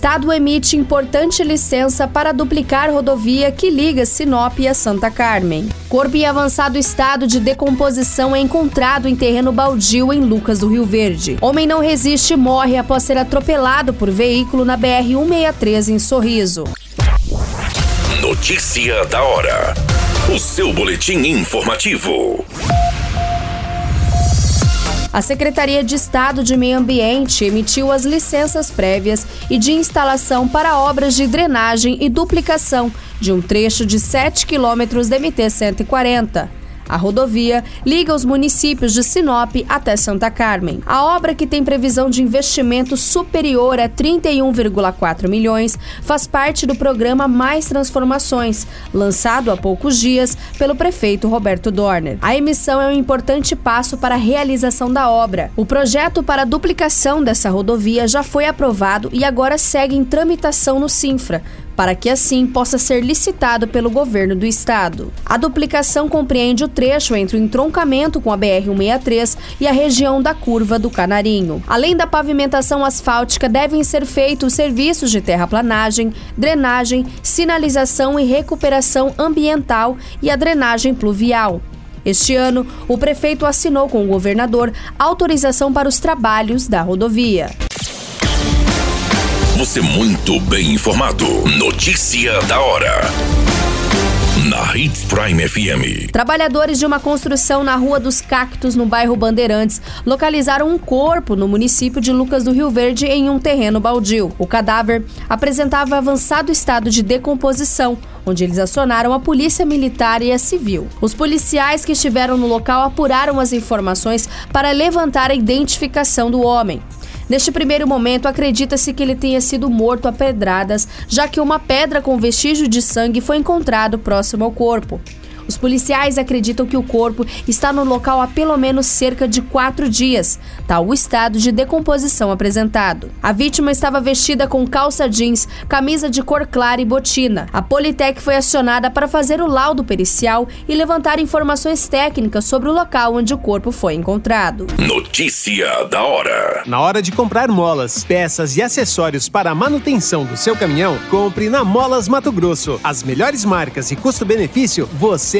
Estado emite importante licença para duplicar rodovia que liga Sinop a Santa Carmen. Corpo em avançado estado de decomposição é encontrado em terreno baldio em Lucas do Rio Verde. Homem não resiste e morre após ser atropelado por veículo na BR-163 em Sorriso. Notícia da hora. O seu boletim informativo. A Secretaria de Estado de Meio Ambiente emitiu as licenças prévias e de instalação para obras de drenagem e duplicação de um trecho de 7 quilômetros da MT-140. A rodovia liga os municípios de Sinop até Santa Carmen. A obra, que tem previsão de investimento superior a 31,4 milhões, faz parte do programa Mais Transformações, lançado há poucos dias pelo prefeito Roberto Dorner. A emissão é um importante passo para a realização da obra. O projeto para a duplicação dessa rodovia já foi aprovado e agora segue em tramitação no Sinfra para que assim possa ser licitado pelo governo do estado. A duplicação compreende o trecho entre o entroncamento com a BR-163 e a região da curva do Canarinho. Além da pavimentação asfáltica, devem ser feitos serviços de terraplanagem, drenagem, sinalização e recuperação ambiental e a drenagem pluvial. Este ano, o prefeito assinou com o governador autorização para os trabalhos da rodovia. Você muito bem informado. Notícia da hora. Na Prime FM. Trabalhadores de uma construção na Rua dos Cactos, no bairro Bandeirantes, localizaram um corpo no município de Lucas do Rio Verde em um terreno baldio. O cadáver apresentava avançado estado de decomposição, onde eles acionaram a polícia militar e a civil. Os policiais que estiveram no local apuraram as informações para levantar a identificação do homem. Neste primeiro momento, acredita-se que ele tenha sido morto a pedradas, já que uma pedra com vestígio de sangue foi encontrado próximo ao corpo. Os policiais acreditam que o corpo está no local há pelo menos cerca de quatro dias, tal o estado de decomposição apresentado. A vítima estava vestida com calça jeans, camisa de cor clara e botina. A Politec foi acionada para fazer o laudo pericial e levantar informações técnicas sobre o local onde o corpo foi encontrado. Notícia da hora. Na hora de comprar molas, peças e acessórios para a manutenção do seu caminhão, compre na Molas Mato Grosso. As melhores marcas e custo-benefício você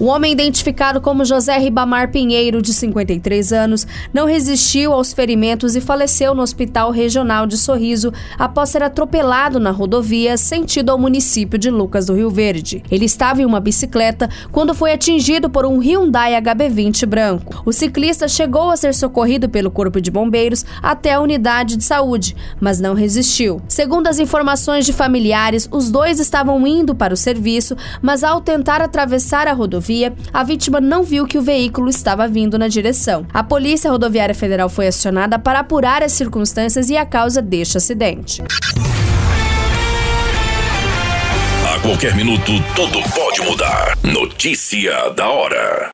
O homem identificado como José Ribamar Pinheiro, de 53 anos, não resistiu aos ferimentos e faleceu no Hospital Regional de Sorriso após ser atropelado na rodovia sentido ao município de Lucas do Rio Verde. Ele estava em uma bicicleta quando foi atingido por um Hyundai HB20 branco. O ciclista chegou a ser socorrido pelo Corpo de Bombeiros até a unidade de saúde, mas não resistiu. Segundo as informações de familiares, os dois estavam indo para o serviço, mas ao tentar atravessar a rodovia, rodovia, a vítima não viu que o veículo estava vindo na direção. A Polícia Rodoviária Federal foi acionada para apurar as circunstâncias e a causa deste acidente. A qualquer minuto, tudo pode mudar. Notícia da hora.